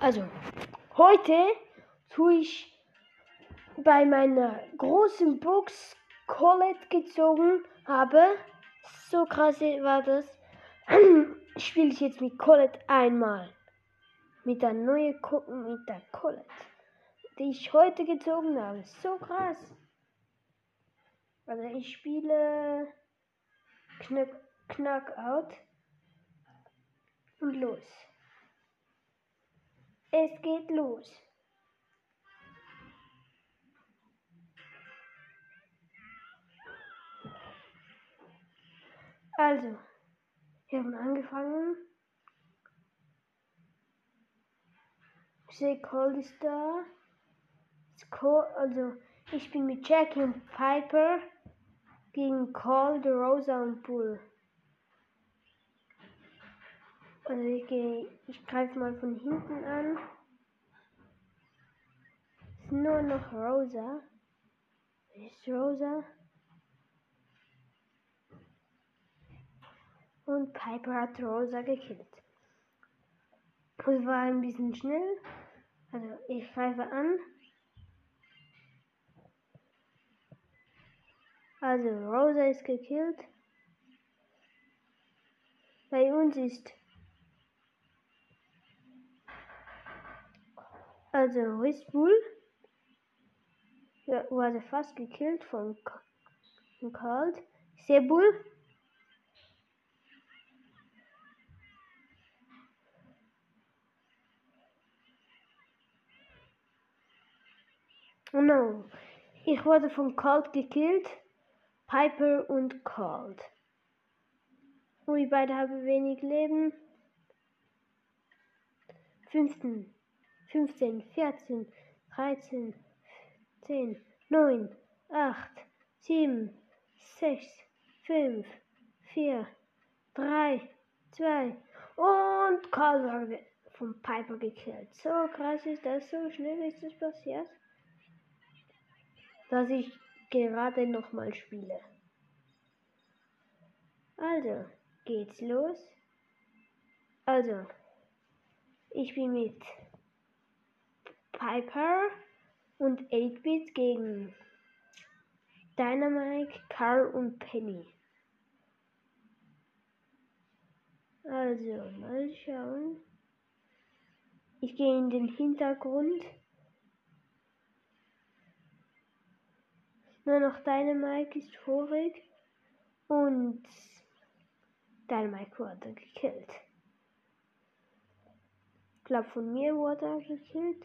Also, heute tue ich bei meiner großen Box Colette gezogen habe. So krass war das. Spiele ich jetzt mit Colette einmal. Mit der neuen Co mit der Colette, die ich heute gezogen habe. So krass. Also ich spiele Knack, Knackout und los. Es geht los. Also, wir haben angefangen. Ist da. Also, ich bin mit Jackie und Piper gegen Cold, Rosa und Bull. Also ich gehe, ich greife mal von hinten an. Ist nur noch Rosa. Ist Rosa. Und Piper hat Rosa gekillt. Das war ein bisschen schnell. Also ich greife an. Also Rosa ist gekillt. Bei uns ist Also ja, wurde fast gekillt von, Cold. Sebull. Oh no. Ich wurde von Cold gekillt. Piper und Cold. Wir beide haben wenig Leben. Fünften. 15, 14, 13, 10, 9, 8, 7, 6, 5, 4, 3, 2 und wurde vom Piper gekillt. So krass ist das, so schnell ist das passiert, dass ich gerade nochmal spiele. Also, geht's los. Also, ich bin mit Piper und 8-Bit gegen Dynamite, Carl und Penny. Also, mal schauen. Ich gehe in den Hintergrund. Nur noch Dynamite ist vorig und Dynamite wurde gekillt. Ich glaube, von mir wurde er gekillt.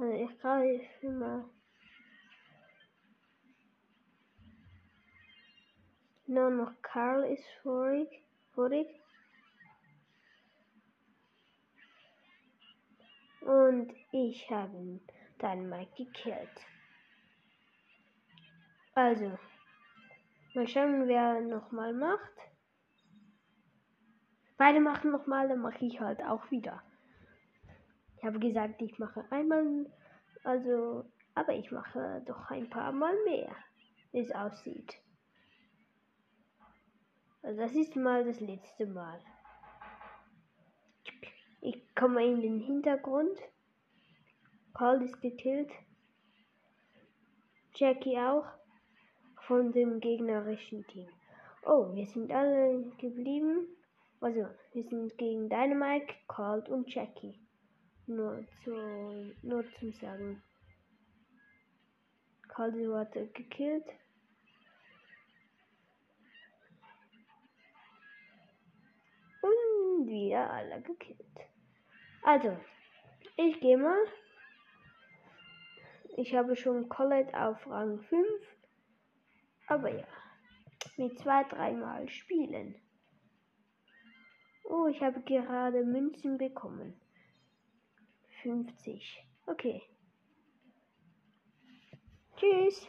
Also ich greife mal. Nur noch Karl ist vorig. vorig. Und ich habe dann Mike gekillt. Also, mal schauen, wer nochmal macht. Beide machen nochmal, dann mache ich halt auch wieder. Ich habe gesagt, ich mache einmal, also, aber ich mache doch ein paar Mal mehr, wie es aussieht. Also das ist mal das letzte Mal. Ich komme in den Hintergrund. Carl ist gekillt. Jackie auch. Von dem gegnerischen Team. Oh, wir sind alle geblieben. Also, wir sind gegen Dynamite, Cold und Jackie. Nur, zu, nur zum Sagen. Caldi wurde gekillt. Und wir alle gekillt. Also, ich gehe mal. Ich habe schon Colette auf Rang 5. Aber ja, mit zwei, dreimal spielen. Oh, ich habe gerade Münzen bekommen. 50. Okay. Tschüss.